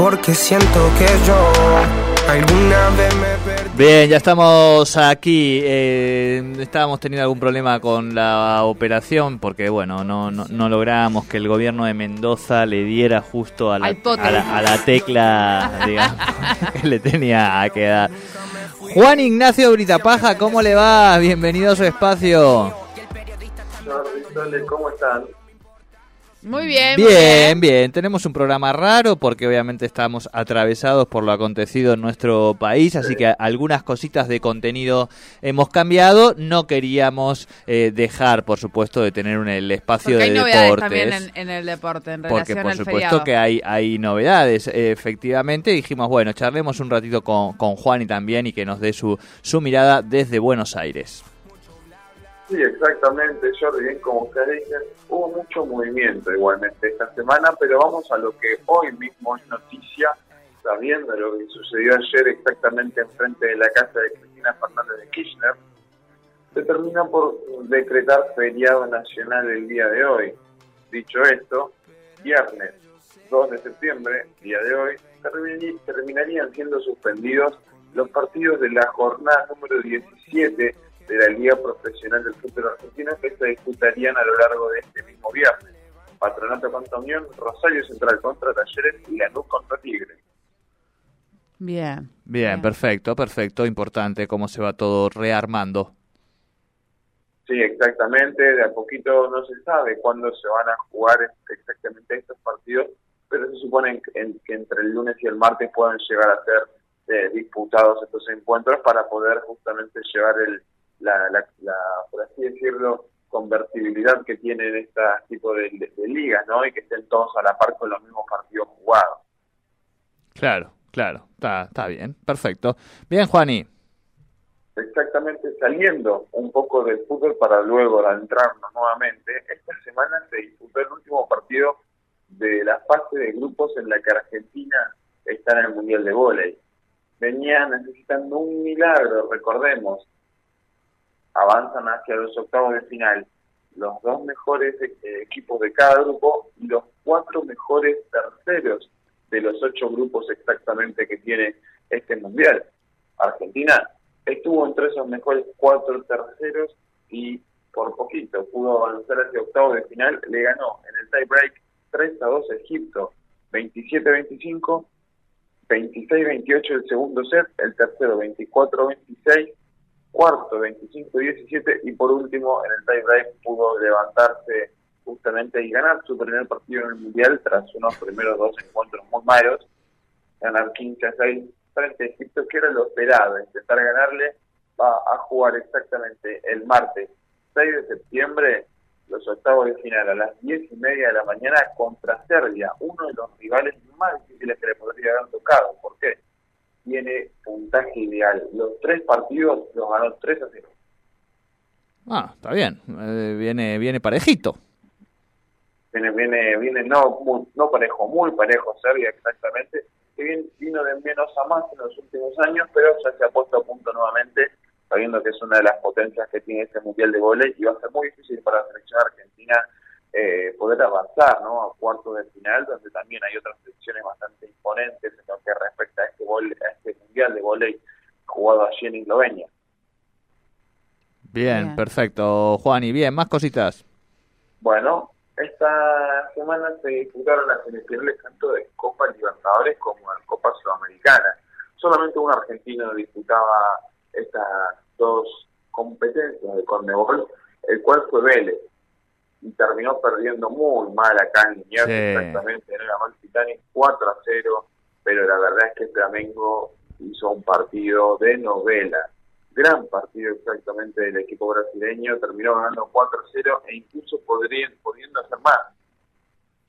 porque siento que yo alguna vez me perdí. Bien, ya estamos aquí. Eh, estábamos teniendo algún problema con la operación porque, bueno, no, no, no logramos que el gobierno de Mendoza le diera justo a la, Al pote. a la, a la tecla digamos, que le tenía que dar. Juan Ignacio Britapaja, ¿cómo le va? Bienvenido a su espacio. ¿Cómo están? Muy bien. muy Bien, bien. Tenemos un programa raro porque obviamente estamos atravesados por lo acontecido en nuestro país, así que algunas cositas de contenido hemos cambiado. No queríamos eh, dejar, por supuesto, de tener un, el espacio Porque hay de novedades deportes. también en, en el deporte, en Porque relación por al supuesto feriado. que hay, hay novedades. Efectivamente, dijimos, bueno, charlemos un ratito con, con Juan y también y que nos dé su, su mirada desde Buenos Aires. Sí, exactamente, Jordi, bien como ustedes dicen, hubo mucho movimiento igualmente esta semana, pero vamos a lo que hoy mismo es noticia, sabiendo lo que sucedió ayer exactamente enfrente de la casa de Cristina Fernández de Kirchner, se termina por decretar feriado nacional el día de hoy. Dicho esto, viernes 2 de septiembre, día de hoy, terminarían siendo suspendidos los partidos de la jornada número 17 de la Liga Profesional del Fútbol Argentino que se disputarían a lo largo de este mismo viernes. Patronato contra Unión, Rosario Central contra Talleres y Lanús contra Tigre. Bien. Bien, perfecto, perfecto. Importante cómo se va todo rearmando. Sí, exactamente. De a poquito no se sabe cuándo se van a jugar exactamente estos partidos, pero se supone en- que entre el lunes y el martes pueden llegar a ser eh, disputados estos encuentros para poder justamente llevar el, la, la, la, por así decirlo, convertibilidad que tienen este tipo de, de- de ligas, ¿no? Y que estén todos a la par con los mismos partidos jugados. Claro, claro. Está, está bien, perfecto. Bien, Juani. exactamente saliendo un poco del fútbol para luego adentrarnos nuevamente, esta semana se disputó el último partido de la fase de grupos en la que Argentina está en el Mundial de Vóley. Venía necesitando un milagro, recordemos, avanzan hacia los octavos de final los dos mejores eh, equipos de cada grupo y los cuatro mejores terceros de los ocho grupos exactamente que tiene este mundial. Argentina estuvo entre esos mejores cuatro terceros y por poquito pudo avanzar hacia octavos de final, le ganó en el tie break 3 a 2 a Egipto, 27-25, 26-28 el segundo set, el tercero 24-26, cuarto 25-17 y por último en el tie break pudo levantarse justamente y ganar su primer partido en el Mundial tras unos primeros dos encuentros muy malos, ganar 15 a 6 frente a Egipto, que era lo esperado, intentar ganarle, va a jugar exactamente el martes 6 de septiembre los octavos de final a las 10 y media de la mañana contra Serbia, uno de los rivales más difíciles que le podría haber tocado. ¿Por qué? Tiene puntaje ideal. Los tres partidos los ganó 3 a 0. Ah, está bien. Eh, viene, viene parejito. Viene, viene, viene no, muy, no parejo, muy parejo Serbia exactamente. Que bien, vino de menos a más en los últimos años, pero ya se ha puesto a punto nuevamente, sabiendo que es una de las potencias que tiene este Mundial de Voley y va a ser muy difícil para la selección argentina eh, poder avanzar ¿no? a cuartos de final, donde también hay otras selecciones bastante imponentes en lo que respecta a este, vole- a este Mundial de Voley jugado allí en Eslovenia. Bien, Bien. perfecto, Juani. Bien, más cositas. Bueno, esta semana se disputaron las semifinales tanto de Copa Libertadores como de Copa Sudamericana. Solamente un argentino disputaba estas dos competencias de Conmebol, el cual fue Vélez. Y terminó perdiendo muy mal acá en Liniers, Sí. exactamente en el Amalfitani 4 a 0, pero la verdad es que Flamengo hizo un partido de novela. Gran partido exactamente del equipo brasileño, terminó ganando 4-0 e incluso podrían, pudiendo hacer más.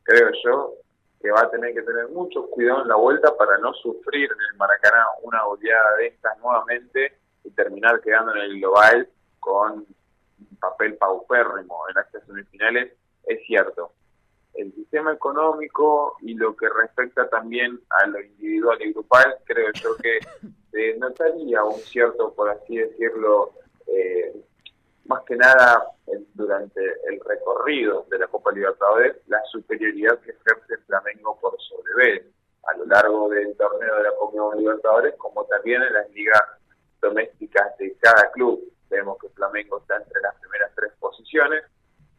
Creo yo que va a tener que tener mucho cuidado en la vuelta para no sufrir en el Maracaná una goleada de estas nuevamente y terminar quedando en el global con papel paupérrimo en las semifinales, es cierto. El sistema económico y lo que respecta también a lo individual y grupal, creo yo que se notaría un cierto, por así decirlo, eh, más que nada durante el recorrido de la Copa Libertadores, la superioridad que ejerce Flamengo por sobre a lo largo del torneo de la Copa Libertadores, como también en las ligas domésticas de cada club. Vemos que Flamengo está entre las posiciones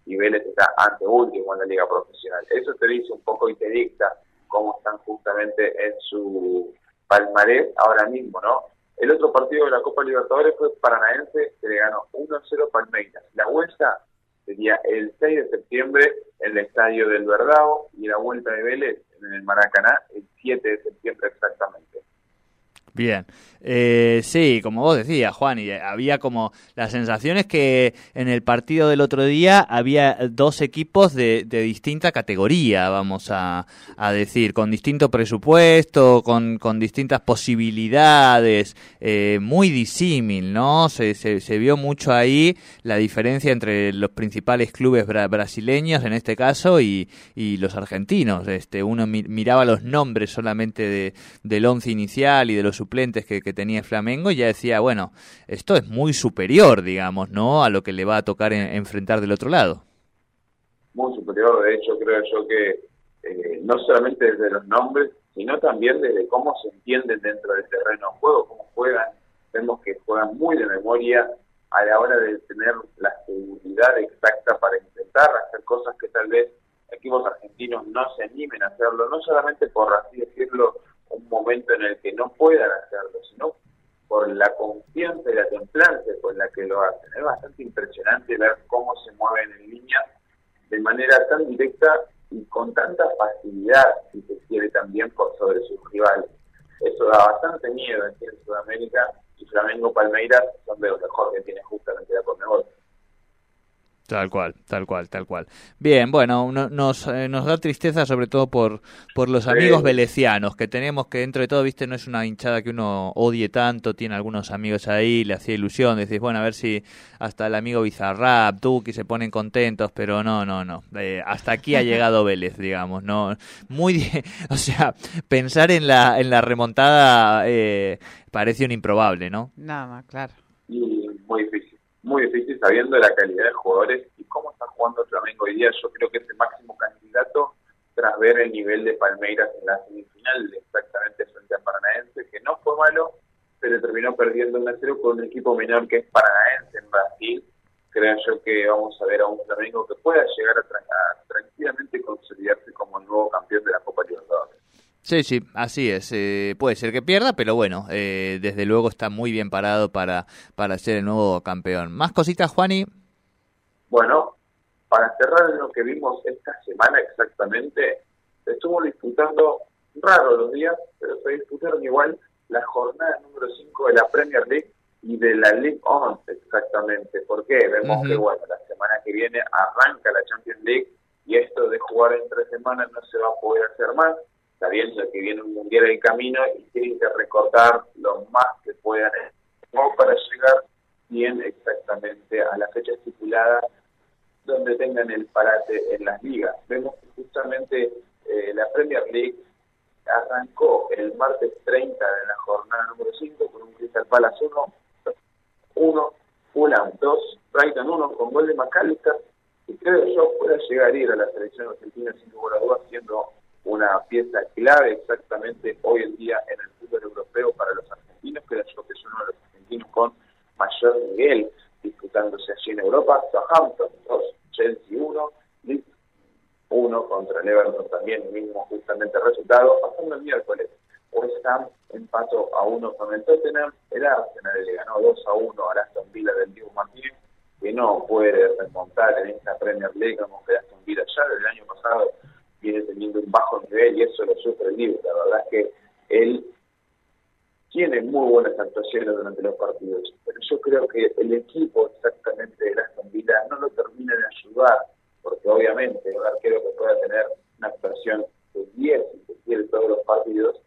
y Vélez está ante último en la liga profesional. Eso te dice un poco y te dicta cómo están justamente en su palmarés ahora mismo, ¿no? El otro partido de la Copa Libertadores fue Paranaense, que le ganó 1-0 Palmeiras. La vuelta sería el 6 de septiembre en el Estadio del Verdao y la vuelta de Vélez en el Maracaná el 7 de septiembre exactamente. Bien, eh, sí, como vos decías, Juan, y había como las sensaciones que en el partido del otro día había dos equipos de, distinta categoría, vamos a, decir, con distinto presupuesto, con, con distintas posibilidades, eh, muy disímil, ¿no? Se, se, vio mucho ahí la diferencia entre los principales clubes brasileños, en este caso, y, y, los argentinos. Este, uno miraba los nombres solamente de, del once inicial y de los suplentes que, tenía Flamengo y ya decía, bueno, esto es muy superior, digamos, ¿no? A lo que le va a tocar enfrentar del otro lado. Muy superior, de hecho, creo yo que eh, no solamente desde los nombres, sino también desde cómo se entienden dentro del terreno de juego, cómo juegan. Vemos que juegan muy de memoria a la hora de tener la seguridad exacta para intentar hacer cosas que tal vez equipos argentinos no se animen a hacerlo, no solamente por así decirlo en el que no puedan hacerlo, sino por la confianza y la templanza con la que lo hacen. Es bastante impresionante ver cómo se mueven en línea de manera tan directa y con tanta facilidad, si se quiere, también por sobre sus rivales. Eso da bastante miedo aquí en Sudamérica y Flamengo Palmeiras son de los mejores que tiene justamente la Conmebol. Tal cual, tal cual, tal cual. Bien, bueno, nos, eh, nos da tristeza sobre todo por, por los amigos velecianos que tenemos, que dentro de todo, viste, no es una hinchada que uno odie tanto, tiene algunos amigos ahí, le hacía ilusión, decís, bueno, a ver si hasta el amigo Bizarrap, Duki se ponen contentos, pero no, no, no. Eh, hasta aquí ha llegado Vélez, digamos, no. Muy, o sea, pensar en la, en la remontada eh, parece un improbable, ¿no? Nada más, claro. Y muy difícil muy difícil sabiendo la calidad de jugadores y cómo está jugando Flamengo hoy día. Yo creo que es el máximo candidato tras ver el nivel de Palmeiras en la semifinal, exactamente frente a Paranaense, que no fue malo, pero terminó perdiendo 1-0 con un equipo menor que es Paranaense en Brasil. Creo yo que vamos a ver a un Flamengo que pueda llegar a, tranquilamente consolidarse como el nuevo campeón de la Copa Libertadores. Sí, sí, así es. Eh, puede ser que pierda, pero bueno, eh, desde luego está muy bien parado para, para ser el nuevo campeón. ¿Más cositas, Juani? Bueno, para cerrar lo que vimos esta semana exactamente, estuvo disputando raro los días, pero se disputaron igual la jornada número 5 de la Premier League y de la League 11 exactamente. ¿Por qué? Vemos que bueno, la semana que viene arranca la Champions League y esto de jugar en tres semanas no se va a poder hacer más sabiendo que viene un mundial en camino y tienen que recortar lo más que puedan para llegar bien exactamente a la fecha estipulada donde tengan el parate en las ligas. Vemos que justamente eh, la Premier League arrancó el martes 30 de la jornada número 5 con un Crystal Palace 1, 1, Fulham 2, Brighton 1 con gol de McAllister y creo yo pueda llegar a ir a la selección argentina sin lugar a dudas siendo una pieza clave exactamente hoy en día en el fútbol europeo para los argentinos, que yo que es uno de los argentinos con mayor nivel disputándose allí en Europa, Southampton 2, Chelsea 1, Leeds 1 contra el Everton también, mismo justamente resultado, pasando el miércoles. West Ham empató a 1 con el Tottenham, el Arsenal le ganó 2 a 1 a Aston Villa del Diego Martínez, que no puede remontar en esta Premier League como que Aston Villa ya del año pasado teniendo un bajo nivel y eso lo libro. La verdad es que él tiene muy buenas actuaciones durante los partidos, pero yo creo que el equipo exactamente de Aston Villa no lo termina de ayudar, porque obviamente el arquero que pueda tener una actuación de 10, si se quiere, todos los partidos,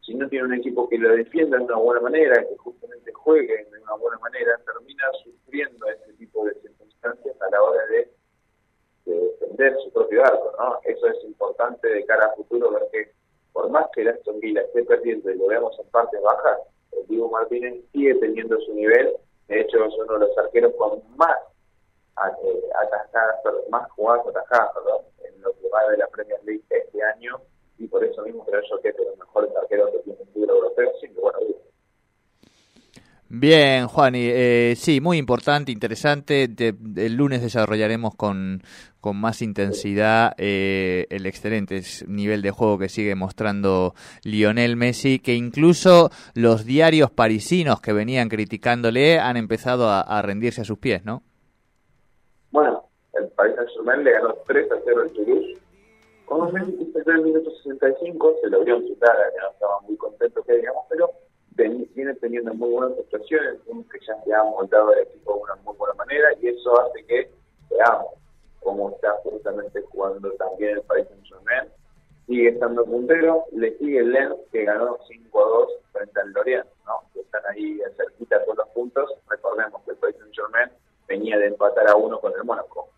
si no tiene un equipo que lo defienda de una buena manera, que justamente juegue de una buena manera, termina sufriendo ese tipo de circunstancias a la hora de defender su ¿no? Eso es importante de cara a futuro, ver que por más que Aston Villa esté perdiendo y lo veamos en partes bajas, el Diego Martínez sigue teniendo su nivel, de hecho es uno de los arqueros con más eh, atajadas, más jugadas atajadas, perdón, en lo que va de la Premier League este año, y por eso mismo creo yo que es de los mejores arqueros que tiene el fútbol europeo, sin lugar a dudas. Bien, Juani, eh, sí, muy importante, interesante. el lunes desarrollaremos con, con más intensidad eh, el excelente nivel de juego que sigue mostrando Lionel Messi, que incluso los diarios parisinos que venían criticándole han empezado a, rendirse a sus pies, ¿no? Bueno, el Paris Saint-Germain le ganó 3 a 0 al Toulouse. Con un Messi que minuto 65, se lo vio en su cara, que no estaba muy contento que digamos, pero viene teniendo muy buenas actuaciones, que ya se ha montado el equipo de una muy buena manera y eso hace que veamos cómo está justamente jugando también el país en Germain. Sigue estando puntero, le sigue el Lens que ganó 5 a 2 frente al Lorient, ¿no? que están ahí cerquita con los puntos. Recordemos que el país en Germain venía de empatar a uno con el Mónaco.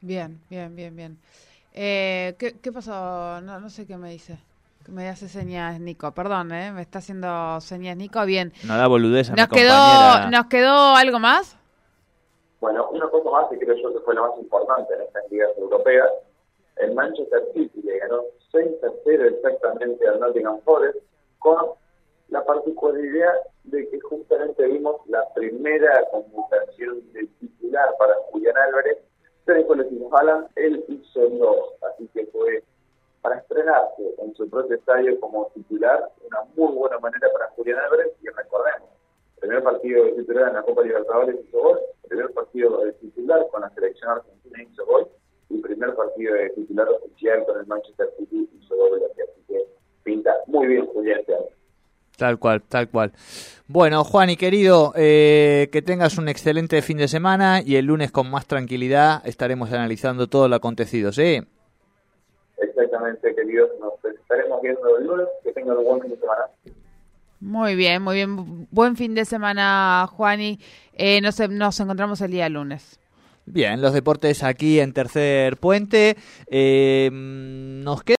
Bien, bien, bien, bien. Eh, ¿qué, ¿Qué pasó? No, no sé qué me dice. Me hace señas Nico, perdón, ¿eh? me está haciendo señas Nico, bien. No da boludez a ¿Nos, quedó, ¿Nos quedó algo más? Bueno, una cosa más que creo yo que fue la más importante en estas ligas europeas, el Manchester City le ganó 6 a 0 exactamente al Nottingham Forest con la particularidad de que justamente vimos la primera convocación de titular para Julián Álvarez, pero después le decimos Alan, él hizo dos, así que fue para estrenarse en su propio estadio como titular, una muy buena manera para Julián Álvarez, y recordemos, primer partido de titular en la Copa Libertadores hizo gol, primer partido de titular con la selección argentina hizo gol, y primer partido de titular oficial con el Manchester City hizo gol, así que pinta muy bien Julián Álvarez. Tal cual, tal cual. Bueno, Juan y querido, eh, que tengas un excelente fin de semana y el lunes con más tranquilidad estaremos analizando todo lo acontecido, ¿sí? Exactamente, queridos. Nos estaremos viendo el lunes. Que tengan un buen fin de semana. Muy bien, muy bien. Buen fin de semana, Juani. Eh, nos, nos encontramos el día lunes. Bien, los deportes aquí en Tercer Puente. Eh, nos queda